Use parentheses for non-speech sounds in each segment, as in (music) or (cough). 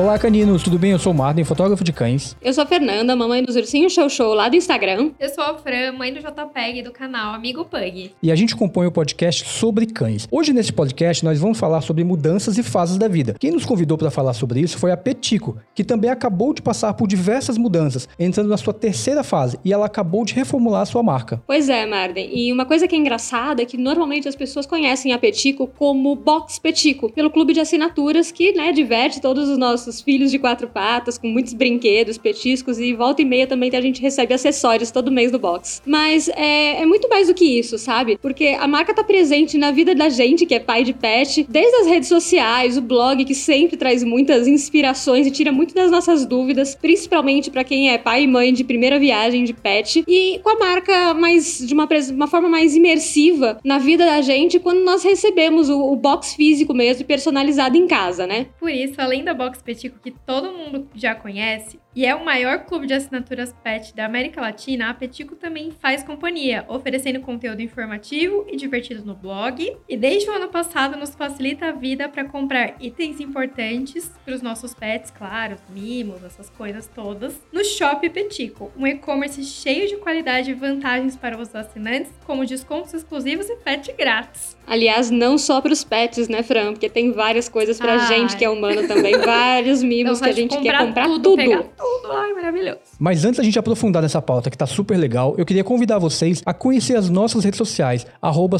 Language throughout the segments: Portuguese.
Olá, caninos, tudo bem? Eu sou o Martin, fotógrafo de cães. Eu sou a Fernanda, mamãe dos Ursinhos Show Show lá do Instagram. Eu sou a Fran, mãe do JPEG do canal Amigo Pug. E a gente compõe o podcast sobre cães. Hoje, nesse podcast, nós vamos falar sobre mudanças e fases da vida. Quem nos convidou para falar sobre isso foi a Petico, que também acabou de passar por diversas mudanças, entrando na sua terceira fase, e ela acabou de reformular a sua marca. Pois é, Marden. E uma coisa que é engraçada é que normalmente as pessoas conhecem a Petico como Box Petico, pelo clube de assinaturas que, né, diverte todos os nossos filhos de quatro patas, com muitos brinquedos, petiscos e volta e meia também a gente recebe acessórios todo mês no box. Mas é, é muito mais do que isso, sabe? Porque a marca tá presente na vida da gente que é pai de pet, desde as redes sociais, o blog que sempre traz muitas inspirações e tira muito das nossas dúvidas, principalmente para quem é pai e mãe de primeira viagem de pet, e com a marca mais de uma, uma forma mais imersiva na vida da gente quando nós recebemos o, o box físico mesmo personalizado em casa, né? Por isso, além da box que todo mundo já conhece, e é o maior clube de assinaturas pet da América Latina, a Petico também faz companhia, oferecendo conteúdo informativo e divertido no blog. E desde o ano passado nos facilita a vida para comprar itens importantes para os nossos pets, claro, mimos, essas coisas todas, no Shop Petico, um e-commerce cheio de qualidade e vantagens para os assinantes, como descontos exclusivos e pet grátis. Aliás, não só para os pets, né, Fran? Porque tem várias coisas para gente que é humano também, vários (laughs) mimos que a gente quer comprar tudo. tudo tudo. Ai, maravilhoso. Mas antes da gente aprofundar nessa pauta que tá super legal, eu queria convidar vocês a conhecer as nossas redes sociais, arroba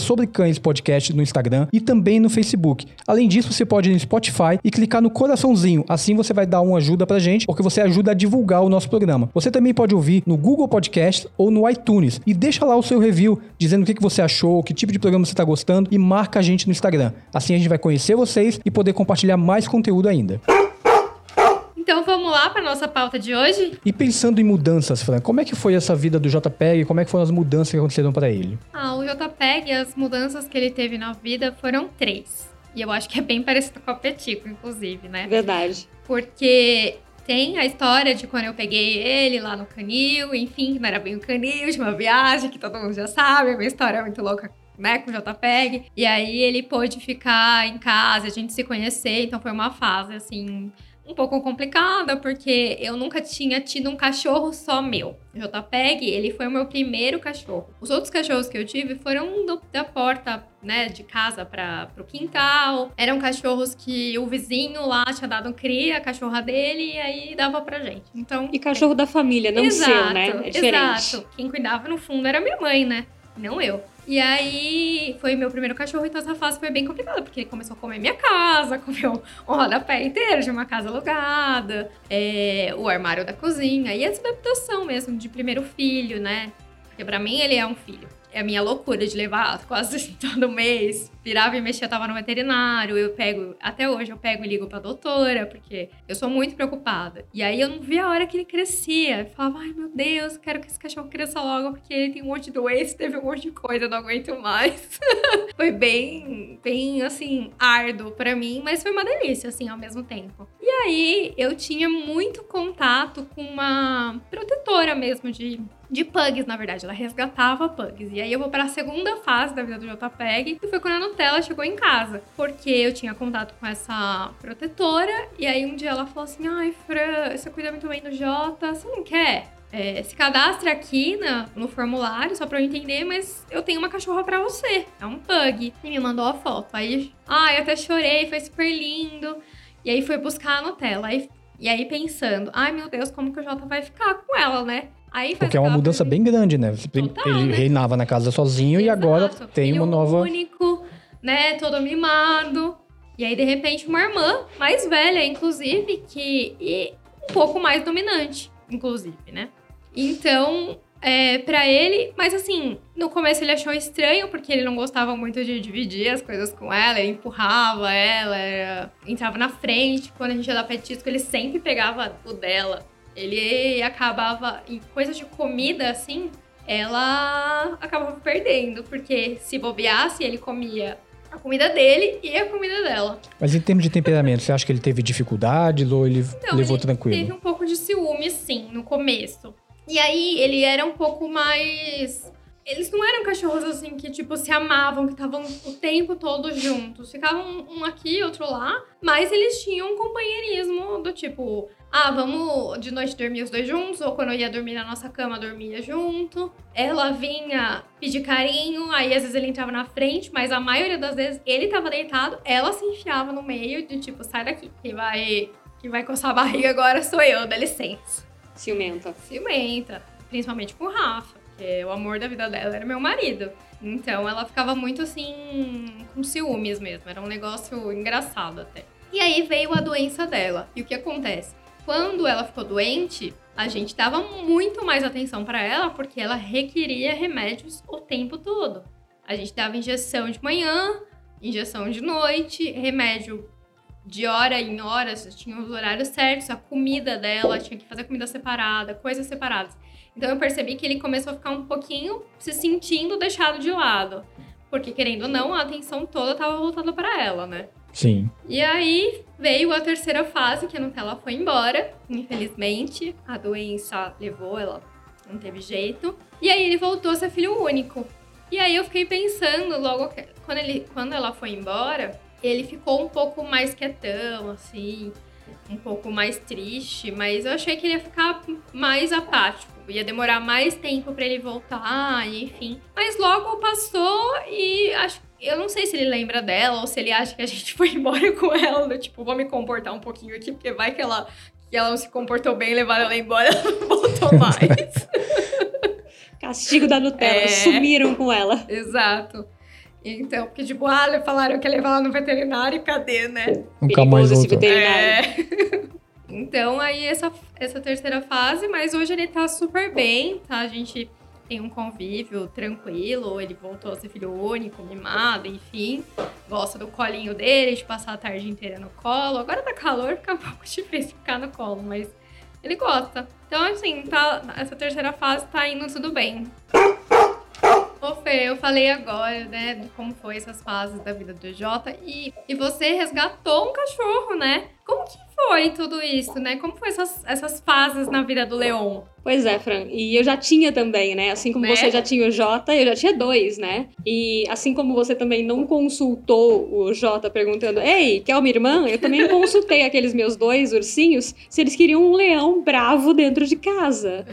no Instagram e também no Facebook. Além disso, você pode ir no Spotify e clicar no coraçãozinho. Assim você vai dar uma ajuda pra gente, porque você ajuda a divulgar o nosso programa. Você também pode ouvir no Google Podcast ou no iTunes. E deixa lá o seu review, dizendo o que você achou, que tipo de programa você tá gostando e marca a gente no Instagram. Assim a gente vai conhecer vocês e poder compartilhar mais conteúdo ainda. Então vamos lá para nossa pauta de hoje? E pensando em mudanças, Fran, como é que foi essa vida do JPEG? Como é que foram as mudanças que aconteceram para ele? Ah, o JPEG, as mudanças que ele teve na vida foram três. E eu acho que é bem parecido com o Petico, inclusive, né? Verdade. Porque tem a história de quando eu peguei ele lá no canil, enfim, não era bem o canil, de uma viagem que todo mundo já sabe, a minha história é muito louca né, com o JPEG. E aí ele pôde ficar em casa, a gente se conhecer, então foi uma fase assim um pouco complicada, porque eu nunca tinha tido um cachorro só meu. O JPEG, ele foi o meu primeiro cachorro. Os outros cachorros que eu tive foram do, da porta, né, de casa para pro quintal. Eram cachorros que o vizinho lá tinha dado cria, a cachorra dele, e aí dava pra gente. Então, e cachorro é... da família, não exato, seu, né? É diferente. Exato. Quem cuidava no fundo era minha mãe, né? Não eu. E aí foi meu primeiro cachorro, então essa fase foi bem complicada, porque ele começou a comer minha casa, (laughs) comeu um rodapé inteiro de uma casa alugada, é, o armário da cozinha, e essa adaptação mesmo de primeiro filho, né? Porque pra mim ele é um filho a minha loucura de levar quase (laughs) todo mês. Virava e mexia, tava no veterinário. Eu pego, até hoje eu pego e ligo pra doutora, porque eu sou muito preocupada. E aí eu não via a hora que ele crescia. Eu falava, ai meu Deus, quero que esse cachorro cresça logo, porque ele tem um monte de doença, teve um monte de coisa, eu não aguento mais. (laughs) foi bem, bem assim, árduo para mim, mas foi uma delícia, assim, ao mesmo tempo. E aí eu tinha muito contato com uma protetora mesmo de de pugs, na verdade. Ela resgatava pugs. E aí eu vou para a segunda fase da vida do JPEG, que foi quando a Nutella chegou em casa. Porque eu tinha contato com essa protetora, e aí um dia ela falou assim: Ai, Fran, você cuida muito bem do Jota, você não quer? É, se cadastre aqui na, no formulário, só pra eu entender, mas eu tenho uma cachorra para você. É um pug. E me mandou a foto. Aí, ai, eu até chorei, foi super lindo. E aí foi buscar a Nutella. Aí, e aí pensando, ai meu Deus, como que o Jota vai ficar com ela, né? Porque é uma mudança bem grande, né? Total, ele né? reinava na casa sozinho Exato. e agora tem uma nova. único, né? Todo mimado. E aí, de repente, uma irmã mais velha, inclusive, que. E um pouco mais dominante, inclusive, né? Então, é, para ele, mas assim, no começo ele achou estranho, porque ele não gostava muito de dividir as coisas com ela, ele empurrava ela, era, entrava na frente. Quando a gente ia dar petisco, ele sempre pegava o dela. Ele acabava, em coisas de comida assim, ela acabava perdendo, porque se bobeasse, ele comia a comida dele e a comida dela. Mas em termos de temperamento, você acha que ele teve dificuldade ou ele Não, levou ele tranquilo? Teve um pouco de ciúme, sim, no começo. E aí ele era um pouco mais eles não eram cachorros assim que, tipo, se amavam, que estavam o tempo todo juntos. Ficavam um aqui, outro lá. Mas eles tinham um companheirismo do tipo, ah, vamos de noite dormir os dois juntos, ou quando eu ia dormir na nossa cama, dormia junto. Ela vinha pedir carinho, aí às vezes ele entrava na frente, mas a maioria das vezes ele tava deitado, ela se enfiava no meio de tipo, sai daqui, que vai, que vai coçar a barriga agora sou eu, dá licença. Ciumenta. Ciumenta, principalmente com o Rafa, que o amor da vida dela era meu marido. Então ela ficava muito assim, com ciúmes mesmo, era um negócio engraçado até. E aí veio a doença dela. E o que acontece? Quando ela ficou doente, a gente dava muito mais atenção para ela porque ela requeria remédios o tempo todo. A gente dava injeção de manhã, injeção de noite, remédio de hora em hora, tinha os horários certos, a comida dela, tinha que fazer comida separada, coisas separadas. Então eu percebi que ele começou a ficar um pouquinho se sentindo deixado de lado. Porque, querendo ou não, a atenção toda estava voltada para ela, né? Sim. E aí veio a terceira fase, que a Nutella foi embora, infelizmente. A doença levou, ela não teve jeito. E aí ele voltou a ser filho único. E aí eu fiquei pensando, logo que, quando, ele, quando ela foi embora, ele ficou um pouco mais quietão, assim, um pouco mais triste, mas eu achei que ele ia ficar mais apático. Ia demorar mais tempo para ele voltar, enfim. Mas logo passou e acho eu não sei se ele lembra dela ou se ele acha que a gente (laughs) foi embora com ela, do tipo, vou me comportar um pouquinho aqui, porque vai que ela, que ela não se comportou bem, levaram ela embora, (laughs) ela não voltou mais. (laughs) Castigo da Nutella, é... sumiram com ela. Exato. Então, porque tipo, ah, falaram que ia levar ela no veterinário, cadê, né? Nunca mais esse veterinário. É... então, aí essa, essa terceira fase, mas hoje ele tá super bem, tá? A gente tem um convívio tranquilo, ele voltou a ser filho único, mimado, enfim. Gosta do colinho dele, de passar a tarde inteira no colo. Agora tá calor, fica (laughs) um pouco difícil ficar no colo, mas ele gosta. Então, assim, tá, essa terceira fase tá indo tudo bem. Ô Fê, eu falei agora, né, de como foi essas fases da vida do Jota e, e você resgatou um cachorro, né? Como que foi tudo isso, né? Como foi essas, essas fases na vida do Leon? Pois é, Fran. E eu já tinha também, né? Assim como né? você já tinha o Jota, eu já tinha dois, né? E assim como você também não consultou o Jota perguntando, ei, quer uma irmã? Eu também (laughs) consultei aqueles meus dois ursinhos se eles queriam um leão bravo dentro de casa.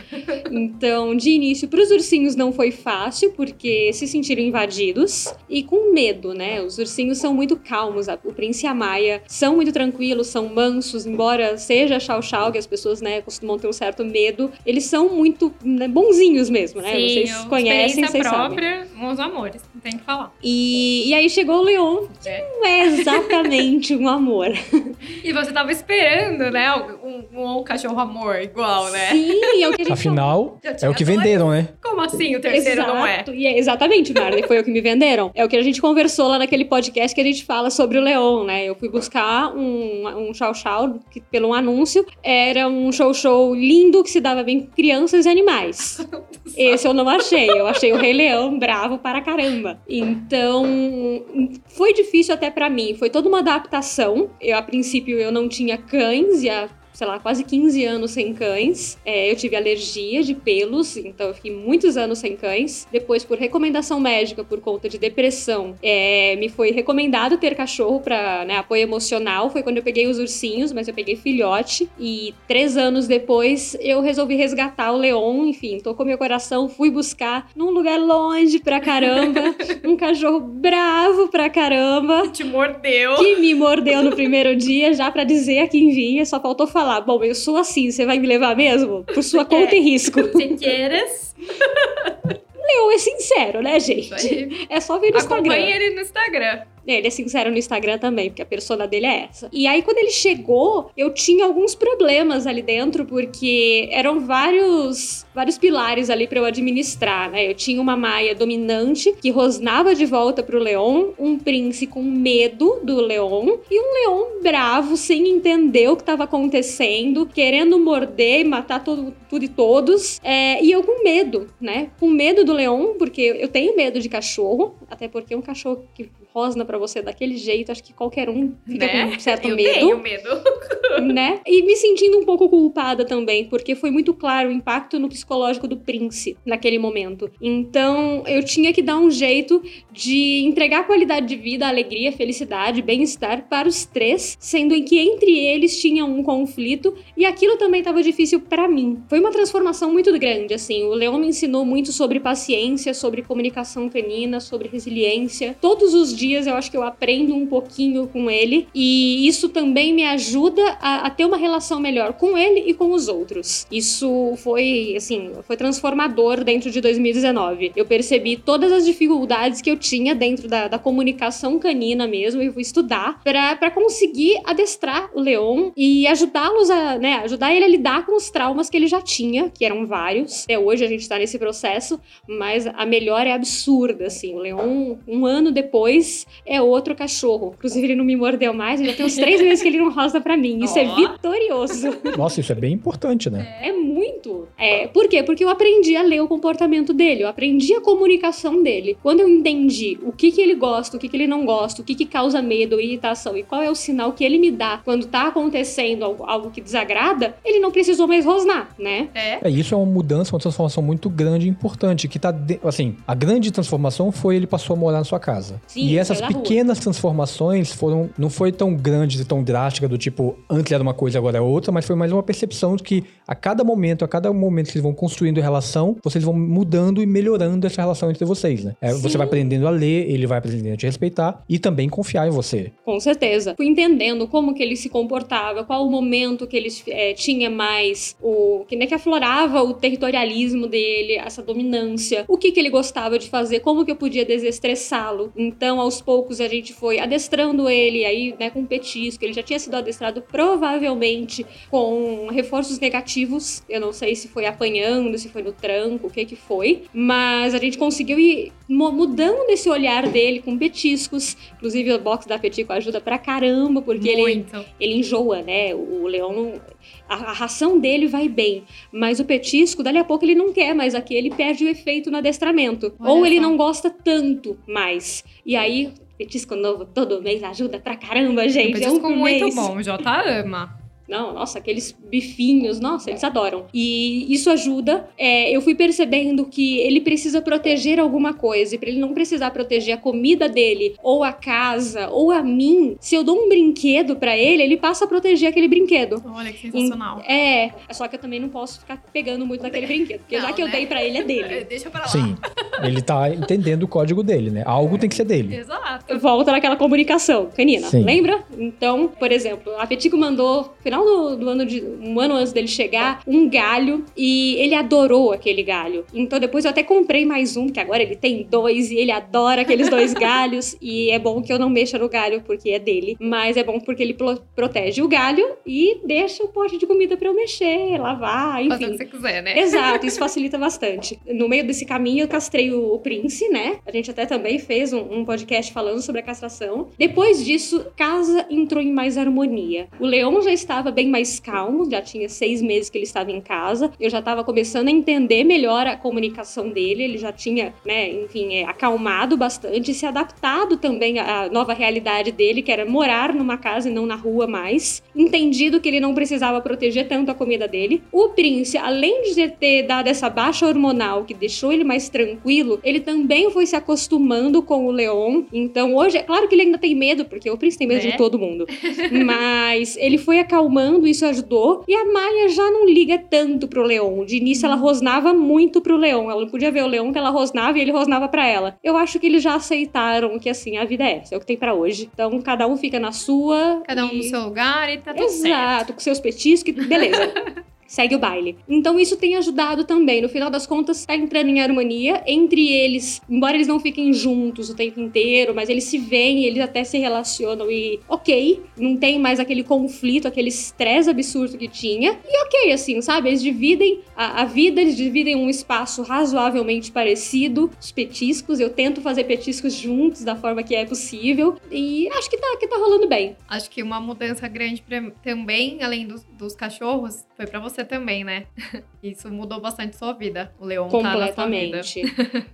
Então, de início, para os ursinhos não foi fácil, porque se sentiram invadidos e com medo, né? Os ursinhos são muito calmos. O Prince e a Maia são muito tranquilos, são mansos, embora seja chau-chau, que as pessoas, né, costumam ter um certo medo, eles são muito né, bonzinhos mesmo, né? Sim, vocês conhecem, vocês própria, sabem. Os amores, tem que falar. E, e aí chegou o Leon, que é. não é exatamente um amor. (laughs) E você tava esperando, né, um, um, um cachorro amor igual, né? Sim, é o que a gente Afinal, é o que venderam, né? Como assim o terceiro Exato. não é? E é exatamente, Marley, foi o que me venderam. É o que a gente conversou lá naquele podcast que a gente fala sobre o Leon, né? Eu fui buscar um, um chau chau que, pelo um anúncio. Era um show show lindo que se dava bem com crianças e animais. (laughs) Esse eu não achei. Eu achei o Rei Leão bravo para caramba. Então, foi difícil até para mim. Foi toda uma adaptação. Eu, a princípio, eu não tinha cães e a sei lá, quase 15 anos sem cães. É, eu tive alergia de pelos, então eu fiquei muitos anos sem cães. Depois, por recomendação médica, por conta de depressão, é, me foi recomendado ter cachorro para né, apoio emocional. Foi quando eu peguei os ursinhos, mas eu peguei filhote. E três anos depois, eu resolvi resgatar o Leon. Enfim, tocou meu coração, fui buscar num lugar longe pra caramba. (laughs) um cachorro bravo pra caramba. Te mordeu. Que me mordeu no primeiro dia, já para dizer a quem vinha. Só faltou falar falar, bom, eu sou assim, você vai me levar mesmo? Por sua (laughs) conta e risco. (laughs) Se queres. Leon é sincero, né, gente? É só ver no Instagram. Acompanhe ele no Instagram. Ele é sincero no Instagram também, porque a persona dele é essa. E aí, quando ele chegou, eu tinha alguns problemas ali dentro, porque eram vários, vários pilares ali para eu administrar, né? Eu tinha uma Maia dominante que rosnava de volta pro Leon, um Prince com medo do Leon e um Leon bravo, sem entender o que estava acontecendo, querendo morder e matar todo, tudo e todos. É, e eu com medo, né? Com medo do Leon, porque eu tenho medo de cachorro, até porque um cachorro que rosna para você daquele jeito, acho que qualquer um fica Né? com um certo Eu medo. tenho medo. (laughs) né? E me sentindo um pouco culpada também, porque foi muito claro o impacto no psicológico do Prince naquele momento. Então, eu tinha que dar um jeito de entregar qualidade de vida, alegria, felicidade, bem-estar para os três, sendo em que entre eles tinha um conflito e aquilo também estava difícil para mim. Foi uma transformação muito grande, assim. O Leon me ensinou muito sobre paciência, sobre comunicação canina, sobre resiliência. Todos os dias eu acho que eu aprendo um pouquinho com ele e isso também me ajuda a, a ter uma relação melhor com ele e com os outros. Isso foi, assim, foi transformador dentro de 2019. Eu percebi todas as dificuldades que eu tinha dentro da, da comunicação canina mesmo e fui estudar para conseguir adestrar o Leon e ajudá-los a, né, ajudar ele a lidar com os traumas que ele já tinha, que eram vários. Até hoje a gente tá nesse processo, mas a melhora é absurda, assim. O Leon, um ano depois, é outro cachorro. Inclusive, ele não me mordeu mais, já tem uns três meses que ele não rosa pra mim. Isso é Ó. vitorioso. Nossa, isso é bem importante, né? É muito. É, por quê? Porque eu aprendi a ler o comportamento dele, eu aprendi a comunicação dele. Quando eu entendi o que que ele gosta, o que que ele não gosta, o que que causa medo ou irritação e qual é o sinal que ele me dá quando tá acontecendo algo, algo que desagrada, ele não precisou mais rosnar, né? É. É, isso é uma mudança, uma transformação muito grande e importante, que tá, de- assim, a grande transformação foi ele passou a morar na sua casa. Sim, e essas. Pequenas transformações foram, não foi tão grandes e tão drástica do tipo, antes era uma coisa, agora é outra, mas foi mais uma percepção de que a cada momento, a cada momento que vocês vão construindo relação, vocês vão mudando e melhorando essa relação entre vocês, né? É, você vai aprendendo a ler, ele vai aprendendo a te respeitar e também confiar em você. Com certeza. Fui entendendo como que ele se comportava, qual o momento que ele eh, tinha mais o que, né, que aflorava o territorialismo dele, essa dominância, o que que ele gostava de fazer, como que eu podia desestressá-lo. Então, aos poucos a gente foi adestrando ele aí, né, com petisco. Ele já tinha sido adestrado provavelmente com reforços negativos. Eu não sei se foi apanhando, se foi no tranco, o que que foi, mas a gente conseguiu ir mudando esse olhar dele com petiscos. Inclusive, o box da Petico ajuda pra caramba, porque ele, Muito. ele enjoa, né? O, leão. A, a ração dele vai bem, mas o petisco, dali a pouco ele não quer mais aqui, ele perde o efeito no adestramento. Olha Ou ele só. não gosta tanto mais. E aí, petisco novo todo mês ajuda pra caramba, gente. é um Petisco por muito mês. bom. Jota ama. Não, nossa, aqueles bifinhos, nossa, eles adoram. E isso ajuda. É, eu fui percebendo que ele precisa proteger alguma coisa. E pra ele não precisar proteger a comida dele, ou a casa, ou a mim, se eu dou um brinquedo pra ele, ele passa a proteger aquele brinquedo. Olha que sensacional. É, só que eu também não posso ficar pegando muito naquele brinquedo. Porque já Não, que eu né? dei pra ele, é É, dele. (laughs) Deixa pra lá. Sim, ele tá entendendo o código dele, né? Algo tem que ser dele. Exato. Volta naquela comunicação canina, Sim. lembra? Então, por exemplo, a Petico mandou, no final do, do ano de. um ano antes dele chegar, um galho e ele adorou aquele galho. Então depois eu até comprei mais um, que agora ele tem dois e ele adora aqueles dois (laughs) galhos. E é bom que eu não mexa no galho porque é dele, mas é bom porque ele pro- protege o galho e deixa o pote de comida pra eu mexer, lavar, Fazer o enfim. que você quiser, né? Exato, isso (laughs) facilita bastante. No meio desse caminho, eu castrei o, o Prince, né? A gente até também fez um, um podcast falando sobre a castração. Depois disso, casa entrou em mais harmonia. O Leão já estava bem mais calmo, já tinha seis meses que ele estava em casa. Eu já estava começando a entender melhor a comunicação dele. Ele já tinha, né, enfim, é, acalmado bastante, se adaptado também à nova realidade dele, que era morar numa casa e não na rua mais. Entendido que ele não precisava proteger tanto a comida dele. O Prince, além de ter dado essa baixa hormonal que deixou ele mais tranquilo, ele também foi se acostumando com o Leon. Então hoje, é claro que ele ainda tem medo, porque o Prince tem medo Né? de todo mundo. (laughs) Mas ele foi acalmando, isso ajudou. E a Maia já não liga tanto pro Leon. De início ela rosnava muito pro Leon. Ela não podia ver o Leon que ela rosnava e ele rosnava pra ela. Eu acho que eles já aceitaram que assim, a vida é essa, é o que tem pra hoje. Então cada um fica na sua. Cada um e... no seu lugar e tá tudo certo. Exato, com seus petiscos, e beleza. (laughs) Segue o baile. Então isso tem ajudado também. No final das contas, tá entrando em harmonia entre eles. Embora eles não fiquem juntos o tempo inteiro, mas eles se veem, eles até se relacionam e ok, não tem mais aquele conflito, aquele estresse absurdo que tinha. E ok, assim, sabe? Eles dividem a, a vida, eles dividem um espaço razoavelmente parecido. Os petiscos, eu tento fazer petiscos juntos da forma que é possível. E acho que tá, que tá rolando bem. Acho que uma mudança grande pra- também, além dos, dos cachorros, foi pra você, você também, né? (laughs) Isso mudou bastante sua vida. O Leon tá Completamente.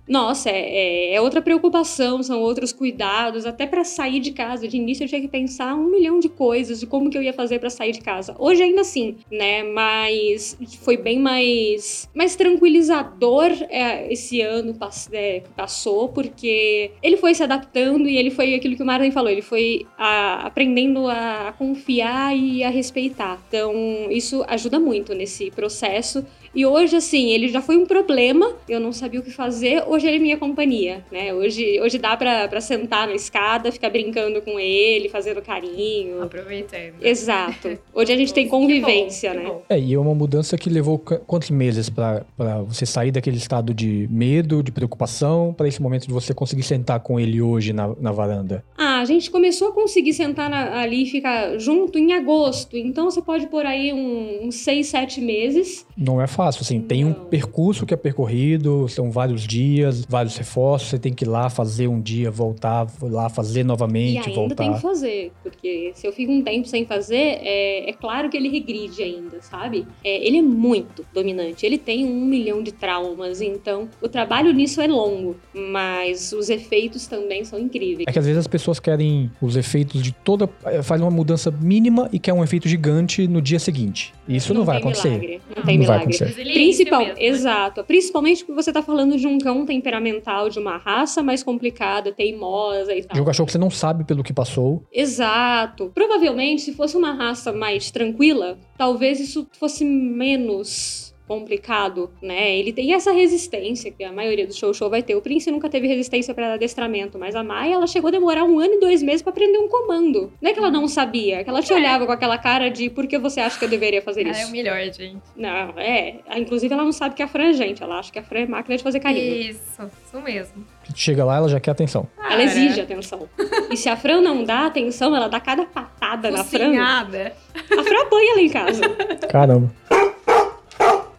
Nossa, é, é, é outra preocupação, são outros cuidados. Até para sair de casa. De início eu tinha que pensar um milhão de coisas de como que eu ia fazer para sair de casa. Hoje ainda assim, né? Mas foi bem mais, mais tranquilizador é, esse ano pass é, passou, porque ele foi se adaptando e ele foi aquilo que o Marlon falou, ele foi a, aprendendo a confiar e a respeitar. Então, isso ajuda muito nesse processo. E hoje, assim, ele já foi um problema, eu não sabia o que fazer, hoje ele é minha companhia, né? Hoje, hoje dá pra, pra sentar na escada, ficar brincando com ele, fazendo carinho. Aproveitando. Exato. (laughs) Hoje a gente tem convivência, que bom, né? que bom. É, e é uma mudança que levou qu- quantos meses pra pra você sair daquele estado de medo, de preocupação, pra esse momento de você conseguir sentar com ele hoje na, na varanda? Ah, a gente começou a conseguir sentar na- ali e ficar junto em agosto. Então você pode pôr aí um- uns seis, sete meses. Não é fácil, assim, tem um Não. percurso que é percorrido, são vários dias, vários reforços, você tem que ir lá fazer um dia, voltar, lá fazer E novamente, ainda voltar. tem que fazer. Porque se eu fico um tempo sem fazer, é, é claro que ele regride ainda, sabe? É, ele é muito dominante. Ele tem um milhão de traumas. Então, o trabalho nisso é longo. Mas os efeitos também são incríveis. É que às vezes as pessoas querem os efeitos de toda. eh, Faz uma mudança mínima e quer um efeito gigante no dia seguinte. E Isso não, vai tem acontecer. Milagre. Não tem Não vai milagre. Resiliência Principal, mesmo, né? exato. Principalmente porque você tá falando de um cão temperamental, de uma raça mais complicada, teimosa e tal. De um cachorro que você não sabe pelo que passou. Exato. Provavelmente, se fosse uma raça mais tranquila, talvez isso fosse menos complicado, né? Ele tem essa resistência que a maioria do show show vai ter. O Prince nunca teve resistência para adestramento, mas a Maia ela chegou a demorar um ano e dois meses para aprender um comando. Não é que ela não sabia, é que ela te olhava com aquela cara de por que você acha que eu deveria fazer Ela é isso? o melhor, gente. Não, é. Inclusive ela não sabe que a Fran é gente, ela acha que a Fran é máquina de fazer carinho. Isso, isso mesmo. Chega lá, ela já quer atenção. Ela Cara, exige atenção. E se a Fran não dá atenção, ela dá cada patada na Fran. Focinhada. A Fran apanha lá em casa. Caramba. (laughs)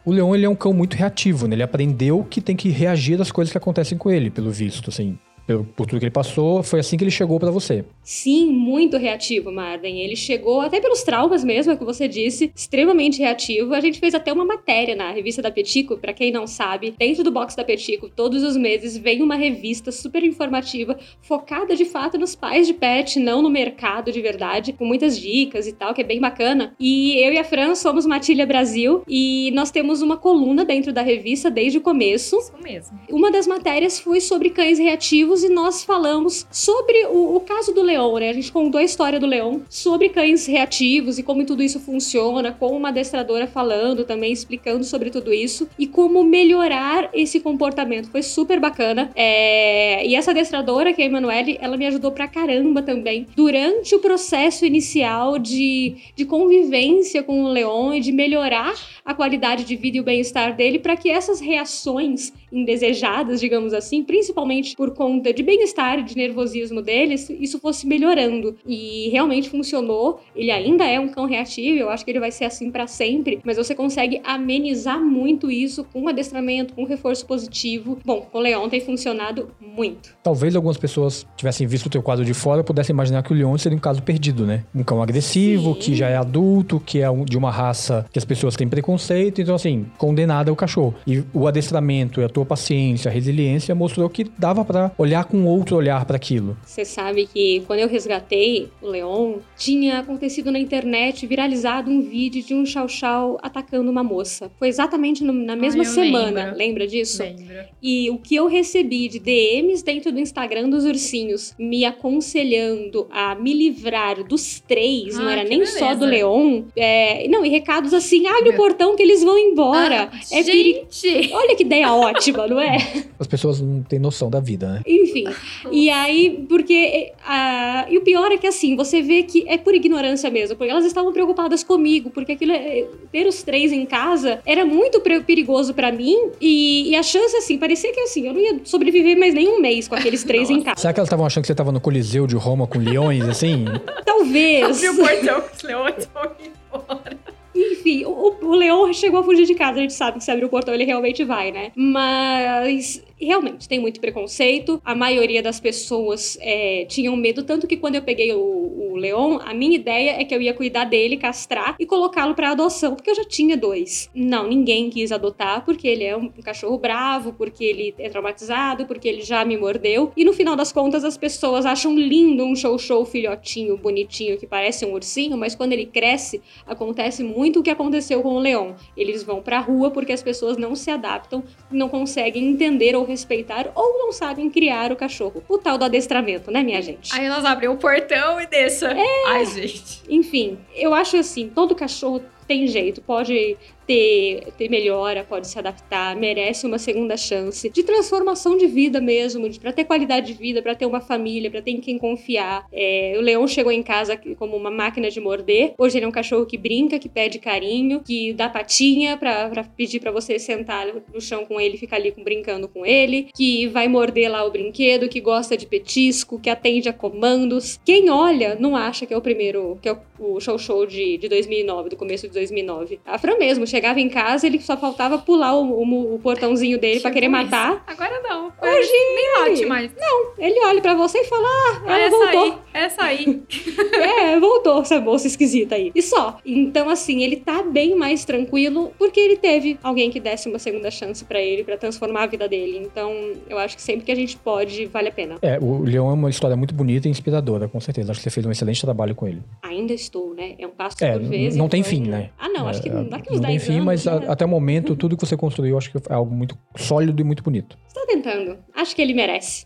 O leão, ele é um cão muito reativo, né? Ele aprendeu que tem que reagir às coisas que acontecem com ele, pelo visto, assim. Pelo, por tudo que ele passou, foi assim que ele chegou pra você. Sim, muito reativo, Marden. Ele chegou, até pelos traumas mesmo, é que você disse, extremamente reativo. A gente fez até uma matéria na revista da Petico, pra quem não sabe, dentro do box da Petico, todos os meses vem uma revista super informativa, focada de fato nos pais de pet, não no mercado de verdade, com muitas dicas e tal, que é bem bacana. E eu e a Fran somos Matilha Brasil e nós temos uma coluna dentro da revista desde o começo. Isso mesmo. Uma das matérias foi sobre cães reativos e nós falamos sobre o, o caso do Leão, né? A gente contou a história do Leão sobre cães reativos e como tudo isso funciona, com uma adestradora falando também, explicando sobre tudo isso e como melhorar esse comportamento. Foi super bacana. É, E essa adestradora, que é a Emanuele, ela me ajudou pra caramba também durante o processo inicial de, de convivência com o Leão e de melhorar a qualidade de vida e o bem-estar dele para que essas reações indesejadas, digamos assim, principalmente por conta de bem-estar e de nervosismo deles, isso fosse melhorando. E realmente funcionou. Ele ainda é um cão reativo, eu acho que ele vai ser assim para sempre, mas você consegue amenizar muito isso com adestramento, com reforço positivo. Bom, com o Leon tem funcionado muito. Talvez algumas pessoas tivessem visto o teu quadro de fora pudessem imaginar que o leão seria um caso perdido, né? Um cão agressivo, Sim. que já é adulto, que é de uma raça que as pessoas têm preconceito. Então, assim, condenado é o cachorro. E o adestramento e a tua paciência, a resiliência mostrou que dava pra olhar com outro olhar pra aquilo. Você sabe que quando eu resgatei o Leon, tinha acontecido na internet, viralizado um vídeo de um chau-chau atacando uma moça. Foi exatamente no- na mesma eu semana, lembro. lembra disso? Lembro. E o que eu recebi de DMs dentro do Instagram dos ursinhos, me aconselhando a me livrar dos três, não Ah, era que nem só beleza. do Leon. é, não, e recados assim: abre o Meu. portão que eles vão embora. Ah, é peri- gente! Olha que ideia ótima, não é? (laughs) As pessoas não têm noção da vida, né? Enfim. E aí, porque. e o pior é que assim, você vê que é por ignorância mesmo, porque elas estavam preocupadas comigo, porque aquilo é- ter os três em casa era muito perigoso pra mim. E, e a chance, assim, parecia que assim, eu não ia sobreviver mais nem um mês com aqueles três em casa. Será que elas estavam achando que você tava no Coliseu de Roma com leões, assim? (laughs) Talvez. Abriu o portão com os leões. Enfim, o, o Leão chegou a fugir de casa, a gente sabe que se abrir o portão ele realmente vai, né? Mas realmente tem muito preconceito. A maioria das pessoas é, tinham medo, tanto que quando eu peguei o, Leon, a minha ideia é que eu ia cuidar dele, castrar e colocá-lo para adoção, porque eu já tinha dois. Não, ninguém quis adotar porque ele é um cachorro bravo, porque ele é traumatizado, porque ele já me mordeu. E no final das contas, as pessoas acham lindo um show-show filhotinho, bonitinho, que parece um ursinho, mas quando ele cresce, acontece muito o que aconteceu com o Leon. Eles vão pra rua porque as pessoas não se adaptam, não conseguem entender ou respeitar ou não sabem criar o cachorro. O tal do adestramento, né, minha gente? Aí elas abrem o portão e deixam. É. Ai, gente. Enfim, eu acho assim, todo cachorro tem jeito, pode ter, ter melhora, pode se adaptar, merece uma segunda chance de transformação de vida mesmo, para ter qualidade de vida, para ter uma família, para ter em quem confiar. É, o Leão chegou em casa como uma máquina de morder. Hoje ele é um cachorro que brinca, que pede carinho, que dá patinha para pedir para você sentar no chão com ele, ficar ali brincando com ele, que vai morder lá o brinquedo, que gosta de petisco, que atende a comandos. Quem olha não acha que é o primeiro, que é o show show de, de 2009, do começo de 2009. A Fran mesmo chegava em casa, ele só faltava pular o, o, o portãozinho dele para querer matar. Agora não. Hoje nem late mais. Não, ele olha para você e fala: Ah, ela essa voltou. Aí, essa aí. (laughs) é, voltou essa bolsa esquisita aí. E só. Então, assim, ele tá bem mais tranquilo porque ele teve alguém que desse uma segunda chance para ele, para transformar a vida dele. Então, eu acho que sempre que a gente pode, vale a pena. É, o Leão é uma história muito bonita e inspiradora, com certeza. Acho que você fez um excelente trabalho com ele. Ainda estou, né? É um passo é, por vez. Não então... tem fim, né? Ah, não, acho que é, daqui uns Não tem fim, mas a, até o momento, tudo que você construiu, acho que é algo muito sólido e muito bonito. Você tá tentando. Acho que ele merece.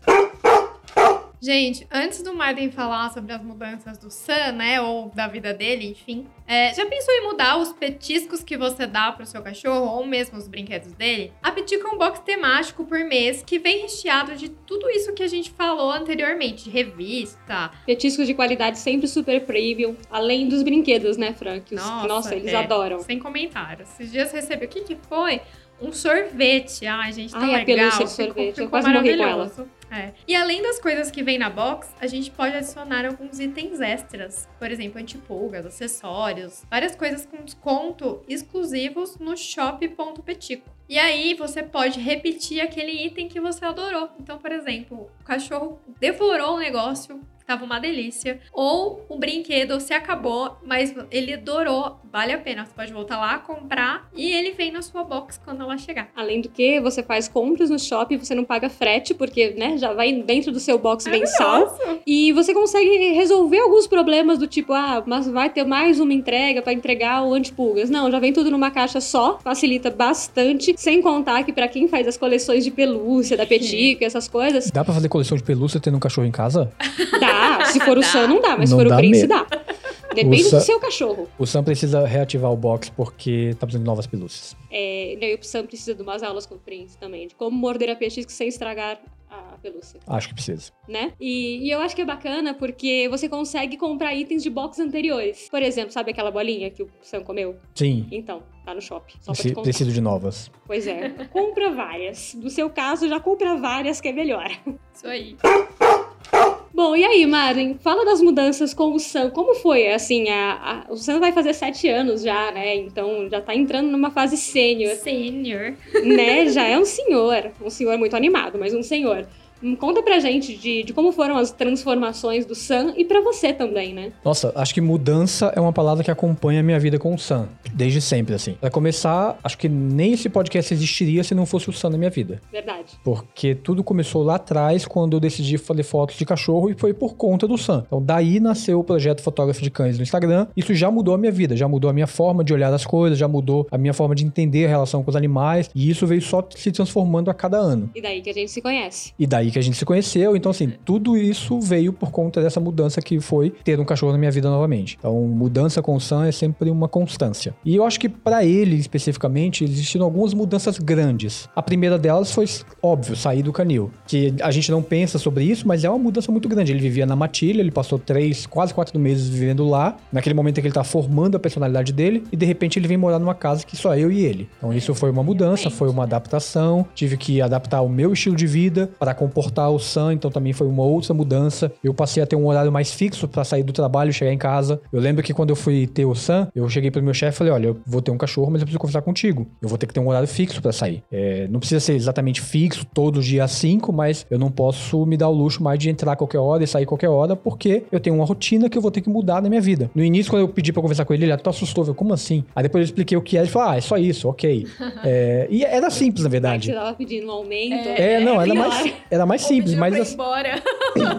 Gente, antes do Maiden falar sobre as mudanças do Sam, né, ou da vida dele, enfim, é, já pensou em mudar os petiscos que você dá pro seu cachorro, ou mesmo os brinquedos dele? A Petico é um box temático por mês que vem recheado de tudo isso que a gente falou anteriormente, de revista. Petiscos de qualidade sempre super premium, além dos brinquedos, né, Frank? Nossa, Nossa eles é, adoram. Sem comentários. Esses dias recebi, o que que foi? Um sorvete. Ai, gente, tá Ai, legal. a pelúcia de sorvete. Eu quase morri com ela. É. E além das coisas que vem na box, a gente pode adicionar alguns itens extras. Por exemplo, antipulgas, acessórios, várias coisas com desconto exclusivos no shop.petico. E aí você pode repetir aquele item que você adorou. Então, por exemplo, o cachorro devorou o negócio, tava uma delícia. Ou o brinquedo se acabou, mas ele adorou, vale a pena. Você pode voltar lá, comprar e ele vem na sua box quando ela chegar. Além do que, você faz compras no shopping, você não paga frete, porque, né, já vai dentro do seu box é mensal. E você consegue resolver alguns problemas do tipo, ah, mas vai ter mais uma entrega para entregar o antipulgas. Não, já vem tudo numa caixa só, facilita bastante, sem contar que para quem faz as coleções de pelúcia, da Petico, essas coisas. Dá para fazer coleção de pelúcia tendo um cachorro em casa? Dá, se for o Sam, não dá, mas não se for o Prince, dá. Depende Sam, do seu cachorro. O Sam precisa reativar o box porque tá precisando de novas pelúcias. É, e o Sam precisa de umas aulas com o Prince também, de como morder a peixe sem estragar a pelúcia. Acho que precisa. Né? E, e, eu acho que é bacana porque você consegue comprar itens de box anteriores. Por exemplo, sabe aquela bolinha que o Sam comeu? Sim. Então, tá no shopping. Só Esse, pra tecido de novas. Pois é. compra várias. No seu caso, já compra várias que é melhor. Isso aí. Bom, e aí, Maren, fala das mudanças com o Sam. Como foi? Assim, a, a, o Sam vai fazer sete anos já, né? Então já tá entrando numa fase sênior. Sênior. Né? Já é um senhor. Um senhor muito animado, mas um senhor. Conta pra gente de, de como foram as transformações do Sam e para você também, né? Nossa, acho que mudança é uma palavra que acompanha a minha vida com o Sam. Desde sempre, assim. Pra começar, acho que nem esse podcast existiria se não fosse o Sam na minha vida. Verdade. Porque tudo começou lá atrás, quando eu decidi fazer fotos de cachorro e foi por conta do Sam. Então daí nasceu o projeto Fotógrafo de Cães no Instagram. Isso já mudou a minha vida, já mudou a minha forma de olhar as coisas, já mudou a minha forma de entender a relação com os animais. E isso veio só se transformando a cada ano. E daí que a gente se conhece. E daí que a gente se conheceu. Então, assim, tudo isso veio por conta dessa mudança que foi ter um cachorro na minha vida novamente. Então, mudança com o Sam é sempre uma constância. E eu acho que para ele, especificamente, existiram algumas mudanças grandes. A primeira delas foi, óbvio, sair do canil. Que a gente não pensa sobre isso, mas é uma mudança muito grande. Ele vivia na matilha, ele passou três, quase quatro meses vivendo lá. Naquele momento em que ele tá formando a personalidade dele. E de repente ele vem morar numa casa que só eu e ele. Então, isso foi uma mudança, foi uma adaptação. Tive que adaptar o meu estilo de vida para compor suportar o Sam, então também foi uma outra mudança. Eu passei a ter um horário mais fixo para sair do trabalho e chegar em casa. Eu lembro que quando eu fui ter o Sam, eu cheguei pro meu chefe e falei: olha, eu vou ter um cachorro, mas eu preciso conversar contigo. Eu vou ter que ter um horário fixo para sair. É, não precisa ser exatamente fixo, todo dia às 5, mas eu não posso me dar o luxo mais de entrar a qualquer hora e sair qualquer hora, porque eu tenho uma rotina que eu vou ter que mudar na minha vida. No início, quando eu pedi pra conversar com ele, ele até assustou, eu, como assim? Aí depois eu expliquei o que era, ele falou, ah, é só isso, ok. (laughs) é, e era simples, na verdade. Você tava pedindo um aumento. É, é não, era mais, era mais simples, mas... Pra ir embora.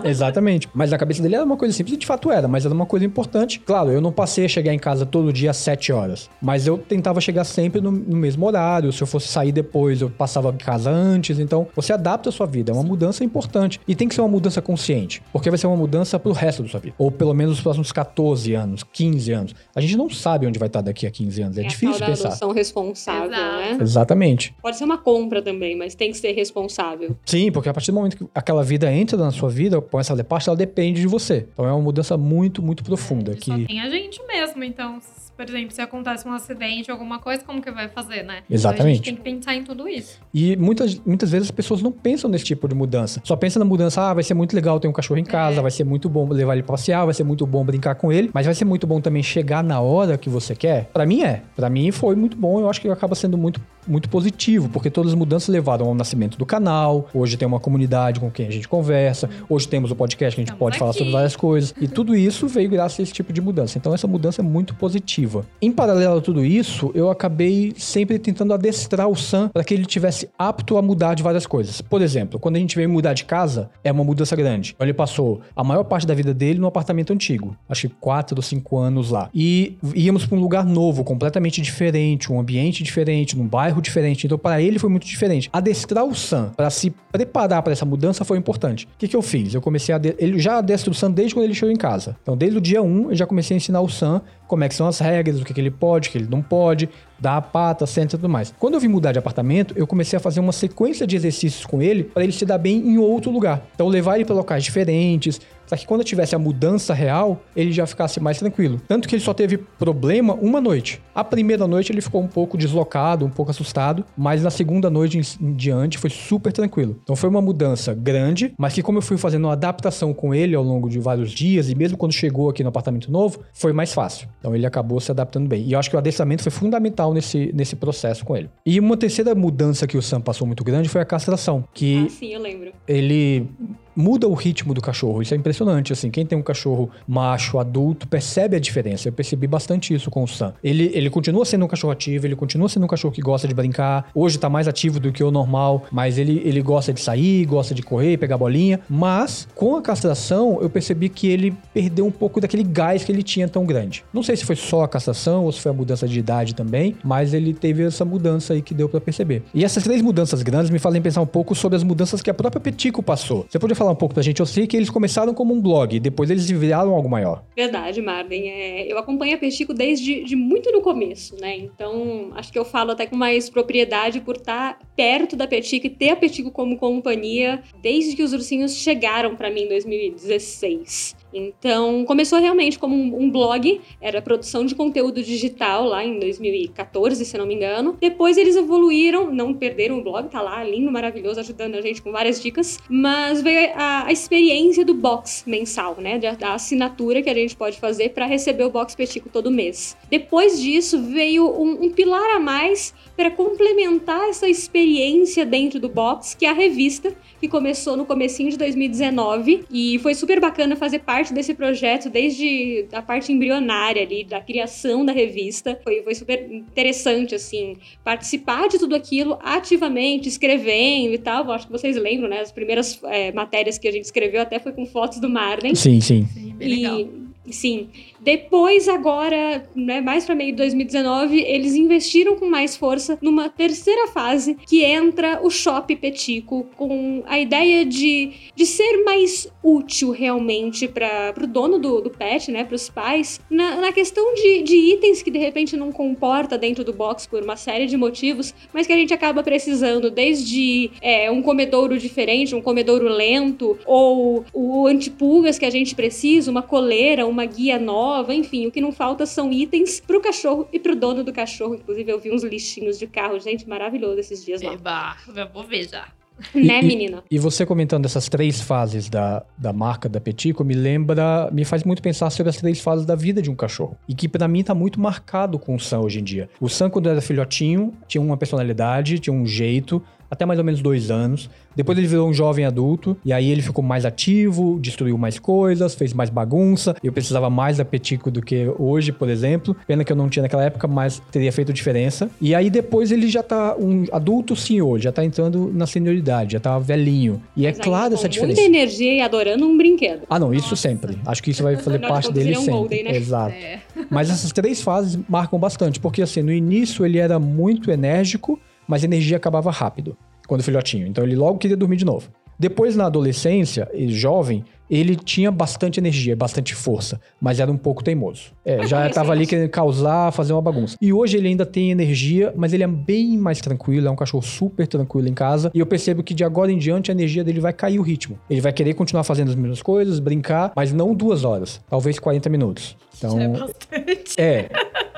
(laughs) Exatamente. Mas na cabeça dele era uma coisa simples, e de fato era, mas era uma coisa importante. Claro, eu não passei a chegar em casa todo dia às 7 horas, mas eu tentava chegar sempre no, no mesmo horário. Se eu fosse sair depois, eu passava em casa antes. Então, você adapta a sua vida. É uma mudança importante. E tem que ser uma mudança consciente, porque vai ser uma mudança pro resto da sua vida. Ou pelo menos os próximos 14 anos, 15 anos. A gente não sabe onde vai estar daqui a 15 anos. É, é difícil a pensar. adoção responsável, Exato. né? Exatamente. Pode ser uma compra também, mas tem que ser responsável. Sim, porque a partir do momento que aquela vida entra na sua vida, começa a fazer parte, ela depende de você. Então é uma mudança muito, muito profunda. E que... Só tem a gente mesmo, então, por exemplo, se acontece um acidente, alguma coisa, como que vai fazer, né? Então, a Exatamente. gente tem que pensar em tudo isso. E muitas, muitas vezes as pessoas não pensam nesse tipo de mudança. Só pensa na mudança, ah, vai ser muito legal ter um cachorro em casa, É. vai ser muito bom levar ele pra passear, vai ser muito bom brincar com ele, mas vai ser muito bom também chegar na hora que você quer. Pra mim é. Pra mim foi muito bom, eu acho que acaba sendo muito muito positivo, porque todas as mudanças levaram ao nascimento do canal. Hoje tem uma comunidade com quem a gente conversa. Hoje temos o podcast que a gente Estamos pode falar aqui. sobre várias coisas. E (laughs) tudo isso veio graças a esse tipo de mudança. Então essa mudança é muito positiva. Em paralelo a tudo isso, eu acabei sempre tentando adestrar o Sam para que ele tivesse apto a mudar de várias coisas. Por exemplo, quando a gente veio mudar de casa, é uma mudança grande. Ele passou a maior parte da vida dele no apartamento antigo, acho que 4 ou 5 anos lá. E íamos para um lugar novo, completamente diferente, um ambiente diferente, num bairro diferente. Então para ele foi muito diferente. Adestrar o Sam para se preparar para essa mudança foi importante. O que, que eu fiz? Eu comecei a ele já adestra o Sam desde quando ele chegou em casa. Então desde o dia 1 eu já comecei a ensinar o Sam como é que são as regras, o que, que ele pode, o que ele não pode, dar a pata, senta e tudo mais. Quando eu vim mudar de apartamento, eu comecei a fazer uma sequência de exercícios com ele para ele se dar bem em outro lugar. Então levar ele para locais diferentes, para que quando eu tivesse a mudança real, ele já ficasse mais tranquilo. Tanto que ele só teve problema uma noite. A primeira noite ele ficou um pouco deslocado, um pouco assustado, mas na segunda noite em, em diante foi super tranquilo. Então foi uma mudança grande, mas que como eu fui fazendo uma adaptação com ele ao longo de vários dias e mesmo quando chegou aqui no apartamento novo, foi mais fácil. Então ele acabou se adaptando bem. E eu acho que o adestramento foi fundamental nesse, nesse processo com ele. E uma terceira mudança que o Sam passou muito grande foi a castração, que Ah, sim, eu lembro. ele muda o ritmo do cachorro. Isso é impressionante, assim. Quem tem um cachorro macho, adulto, percebe a diferença. Eu percebi bastante isso com o Sam. Ele, ele continua sendo um cachorro ativo, ele continua sendo um cachorro que gosta de brincar. Hoje tá mais ativo do que o normal, mas ele, ele gosta de sair, gosta de correr, pegar bolinha. Mas, com a castração, eu percebi que ele perdeu um pouco daquele gás que ele tinha tão grande. Não sei se foi só a castração ou se foi a mudança de idade também, mas ele teve essa mudança aí que deu pra perceber. E essas três mudanças grandes me fazem pensar um pouco sobre as mudanças que a própria Petico passou. Você podia falar um pouco pra gente? Eu sei que eles começaram como um blog, depois eles viraram algo maior. Verdade, Marden. É, eu acompanho a Pestico desde de muito no começo, né? Então, acho que eu falo até com mais propriedade por estar perto da Petico e ter a Petico como companhia desde que os ursinhos chegaram para mim em 2016. Então, começou realmente como um, um blog, era produção de conteúdo digital lá em 2014, se não me engano. Depois eles evoluíram, não perderam o blog, tá lá, lindo, maravilhoso, ajudando a gente com várias dicas. Mas veio a, a experiência do box mensal, né? Da, assinatura que a gente pode fazer para receber o box Petico todo mês. Depois disso, veio um, um pilar a mais para complementar essa experiência dentro do box, que é a revista, que começou no comecinho de 2019 e foi super bacana fazer parte desse projeto desde a parte embrionária ali da criação da revista. Foi, foi super interessante assim participar de tudo aquilo ativamente, escrevendo e tal. Eu acho que vocês lembram, né? As primeiras é, matérias que a gente escreveu até foi com fotos do Marden. Sim, sim. Sim, bem legal. Sim. Depois, agora, né, mais para meio de 2019, eles investiram com mais força numa terceira fase que entra o Shop Petico com a ideia de, de ser mais útil realmente para o dono do, do pet, né, para os pais, na, na questão de, de itens que de repente não comporta dentro do box por uma série de motivos, mas que a gente acaba precisando, desde é, um comedouro diferente, um comedouro lento, ou o antipulgas que a gente precisa, uma coleira, uma guia nova, enfim, o que não falta são itens pro cachorro e pro dono do cachorro. Inclusive, eu vi uns lixinhos de carro, gente, maravilhoso esses dias lá. Eba, vou ver já. E- né, e- menina? E você comentando essas três fases da, da marca da Petico, me lembra, me faz muito pensar sobre as três fases da vida de um cachorro. E que pra mim tá muito marcado com o Sam hoje em dia. O Sam, quando era filhotinho, tinha uma personalidade, tinha um jeito, até mais ou menos dois anos. Depois ele virou um jovem adulto, e aí ele ficou mais ativo, destruiu mais coisas, fez mais bagunça. Eu precisava mais da Petico do que hoje, por exemplo. Pena que eu não tinha naquela época, mas teria feito diferença. E aí depois ele já tá um adulto senhor, já tá entrando na senioridade, já tá velhinho. E é Mas ainda claro essa diferença. Muita energia e adorando um brinquedo. Ah, não, isso Nossa. sempre. Acho que isso vai (laughs) fazer de parte dele ele é um sempre. Golden, né? Exato. É. Mas essas três fases marcam bastante, porque assim, no início ele era muito enérgico, mas a energia acabava rápido, quando filhotinho. Então ele logo queria dormir de novo. Depois, na adolescência e jovem, ele tinha bastante energia, bastante força, mas era um pouco teimoso. É, já começou estava ali querendo causar, fazer uma bagunça. E hoje ele ainda tem energia, mas ele é bem mais tranquilo, é um cachorro super tranquilo em casa. E eu percebo que de agora em diante a energia dele vai cair o ritmo. Ele vai querer continuar fazendo as mesmas coisas, brincar, mas não duas horas, talvez 40 minutos. Então, Já é bastante. é,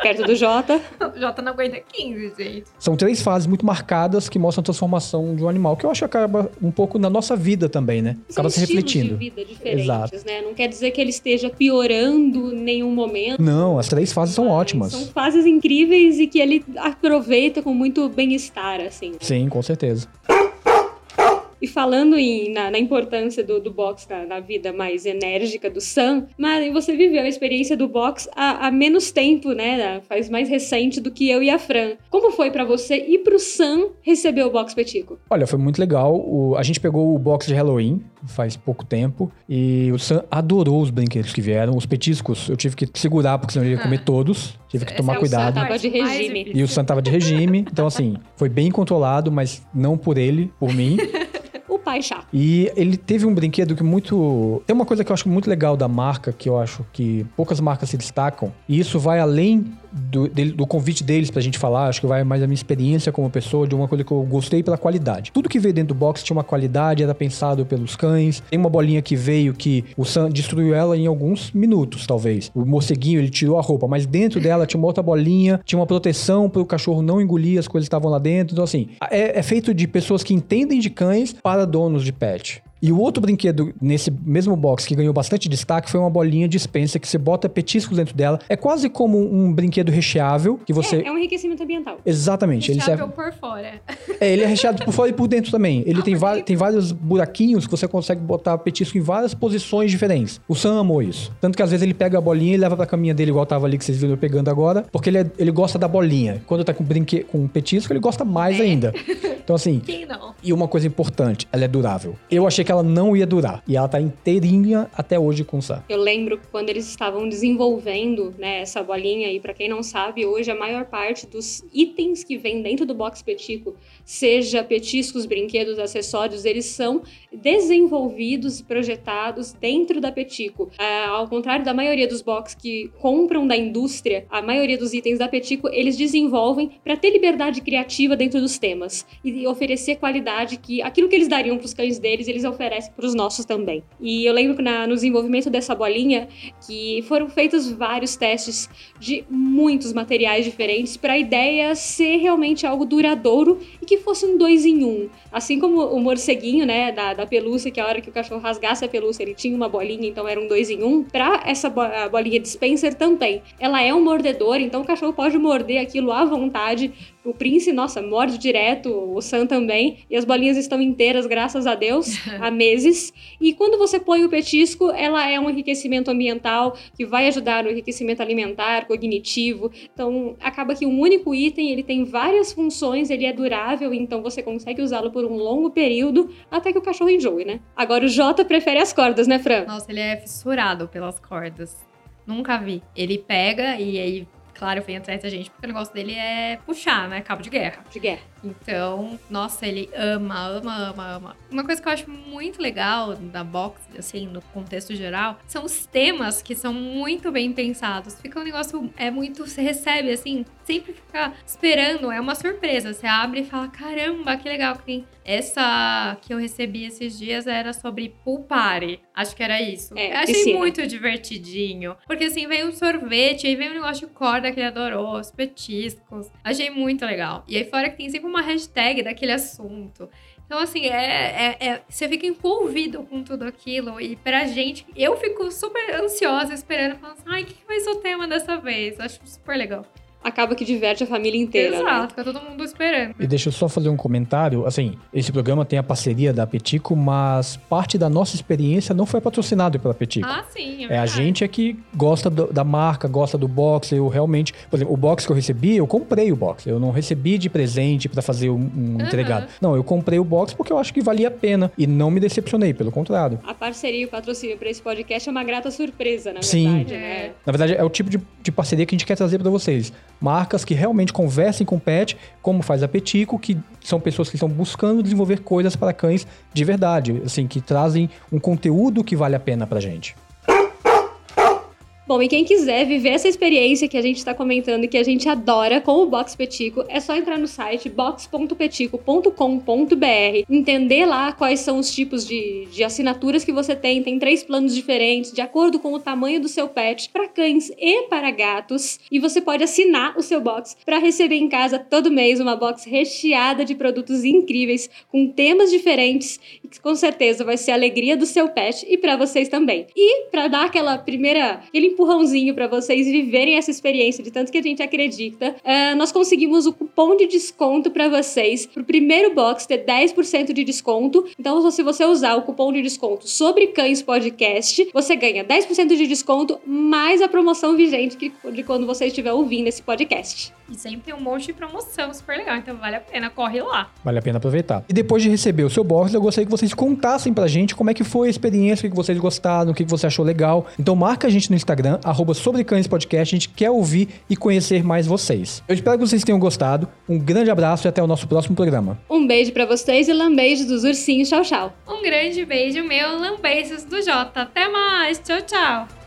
Perto do Jota. O Jota não aguenta 15, gente. São três fases muito marcadas que mostram a transformação de um animal, que eu acho que acaba um pouco na nossa vida também, né? Acaba se São refletindo. de vida diferentes, Exato. né? Não quer dizer que ele esteja piorando em nenhum momento. Não, as três fases são mas ótimas. São fases incríveis e que ele aproveita com muito bem-estar, assim. Sim, com certeza. E falando em- na, na importância do, do box na, na vida mais enérgica do Sam, Mari, você viveu a experiência do box há, há menos tempo, né? Faz mais recente do que eu e a Fran. Como foi pra você e pro Sam receber o box Petico? Olha, foi muito legal. O- a gente pegou o box de Halloween faz pouco tempo e o Sam adorou os brinquedos que vieram. Os petiscos eu tive que segurar porque senão ele ia comer todos. Tive que Essa tomar é o cuidado. Tava de regime. E o Sam tava de regime. Então, assim, foi bem controlado, mas não por ele, por mim. (laughs) E ele teve um brinquedo que muito. Tem uma coisa que eu acho muito legal da marca, que eu acho que poucas marcas se destacam, e isso vai além do, do convite deles pra gente falar, acho que vai mais da minha experiência como pessoa, de uma coisa que eu gostei pela qualidade. Tudo que veio dentro do box tinha uma qualidade, era pensado pelos cães. Tem uma bolinha que veio que o Sam destruiu ela em alguns minutos, talvez. O morceguinho, ele tirou a roupa, mas dentro dela tinha uma outra bolinha, tinha uma proteção pro cachorro não engolir as coisas que estavam lá dentro. Então, assim, é, é feito de pessoas que entendem de cães para donos de pet. E o outro brinquedo nesse mesmo box que ganhou bastante destaque foi uma bolinha dispensa que você bota petiscos dentro dela. É quase como um brinquedo recheável que você. É, é um enriquecimento ambiental. Exatamente. Ele serve... Recheável por fora. É, ele é recheado por fora e por dentro também. Ele tem, va- tem vários buraquinhos que você consegue botar petisco em várias posições diferentes. O Sam amou isso. Tanto que às vezes ele pega a bolinha e leva pra caminha dele, igual tava ali que vocês viram eu pegando agora, porque ele, é- ele gosta da bolinha. Quando tá com, brinque... com petisco, ele gosta mais É. ainda. (laughs) Então, assim. Quem não? E uma coisa importante, ela é durável. Eu achei que ela não ia durar. E ela tá inteirinha até hoje com o. Eu lembro quando eles estavam desenvolvendo né, essa bolinha, e para quem não sabe, hoje a maior parte dos itens que vem dentro do box Petico, seja petiscos, brinquedos, acessórios, eles são desenvolvidos e projetados dentro da Petico. Ah, ao contrário da maioria dos box que compram da indústria, a maioria dos itens da Petico eles desenvolvem para ter liberdade criativa dentro dos temas e oferecer qualidade que aquilo que eles dariam para os cães deles, eles oferecem para os nossos também. E eu lembro que na- no desenvolvimento dessa bolinha que foram feitos vários testes de muitos materiais diferentes para a ideia ser realmente algo duradouro e que fosse um dois em um. Assim como o morceguinho, né, da, da pelúcia, que a hora que o cachorro rasgasse a pelúcia, ele tinha uma bolinha, então era um dois em um. Pra essa bolinha dispenser também. Ela é um mordedor, então o cachorro pode morder aquilo à vontade. O Prince, nossa, morde direto, o Sam também. E as bolinhas estão inteiras, graças a Deus, (laughs) há meses. E quando você põe o petisco, ela é um enriquecimento ambiental que vai ajudar no enriquecimento alimentar, cognitivo. Então, acaba que um único item, ele tem várias funções, ele é durável, então você consegue usá-lo por um longo período até que o cachorro enjoe, né? Agora o Jota prefere as cordas, né, Fran? Nossa, ele é fissurado pelas cordas. Nunca vi. Ele pega e aí, claro, vem atrás da gente, porque o negócio dele é puxar, né? Cabo de guerra. De guerra. Então, nossa, ele ama, ama, ama, ama. Uma coisa que eu acho muito legal da box, assim, no contexto geral, são os temas que são muito bem pensados. Fica um negócio, é muito, você recebe, assim, sempre fica esperando, é uma surpresa. Você abre e fala: caramba, que legal que tem. Essa que eu recebi esses dias era sobre pool party. Acho que era isso. É, achei piscina. muito divertidinho. Porque assim, veio um sorvete, aí veio um negócio de corda que ele adorou, os petiscos. Achei muito legal. E aí fora que tem sempre uma hashtag daquele assunto. Então, assim, é, é- é- você fica envolvido com tudo aquilo. E pra gente, eu fico super ansiosa esperando. Falando assim, ai, o que vai ser o tema dessa vez? Acho super legal. Acaba que diverte a família inteira, Exato, né? fica todo mundo esperando. E deixa eu só fazer um comentário. Assim, esse programa tem a parceria da Petico, mas parte da nossa experiência não foi patrocinado pela Petico. Ah, sim, é, É, a verdade. gente é que gosta do- da marca, gosta do box. Eu realmente, por exemplo, o box que eu recebi, eu comprei o box. Eu não recebi de presente pra fazer um, um Aham. entregado. Não, eu comprei o box porque eu acho que valia a pena e não me decepcionei, pelo contrário. A parceria e o patrocínio pra esse podcast é uma grata surpresa, na Sim. verdade, É. né? Na verdade, é o tipo de, de parceria que a gente quer trazer pra vocês. Marcas que realmente conversem com o pet, como faz a Petico, que são pessoas que estão buscando desenvolver coisas para cães de verdade, assim, que trazem um conteúdo que vale a pena pra gente. Bom, e quem quiser viver essa experiência que a gente está comentando e que a gente adora com o Box Petico, é só entrar no site box.petico.com.br, entender lá quais são os tipos de, de assinaturas que você tem. Tem três planos diferentes, de acordo com o tamanho do seu pet, para cães e para gatos. E você pode assinar o seu box para receber em casa todo mês uma box recheada de produtos incríveis, com temas diferentes, que com certeza vai ser a alegria do seu pet e para vocês também. E para dar aquela primeira, aquele empurrãozinho para vocês viverem essa experiência de tanto que a gente acredita, eh, nós conseguimos o cupom de desconto para vocês pro primeiro box ter 10% de desconto. Então, se você usar o cupom de desconto sobre Cães Podcast, você ganha 10% de desconto mais a promoção vigente que, de quando você estiver ouvindo esse podcast. E sempre tem um monte de promoção super legal, então vale a pena, corre lá. Vale a pena aproveitar. E depois de receber o seu box, eu gostaria que vocês contassem pra gente como é que foi a experiência, o que que vocês gostaram, o que que você achou legal. Então marca a gente no Instagram, arroba sobre cães podcast, a gente quer ouvir e conhecer mais vocês. Eu espero que vocês tenham gostado. Um grande abraço e até o nosso próximo programa. Um beijo para vocês e lambeijos dos ursinhos. Tchau, tchau. Um grande beijo meu, lambeiços do Jota. Até mais, tchau, tchau.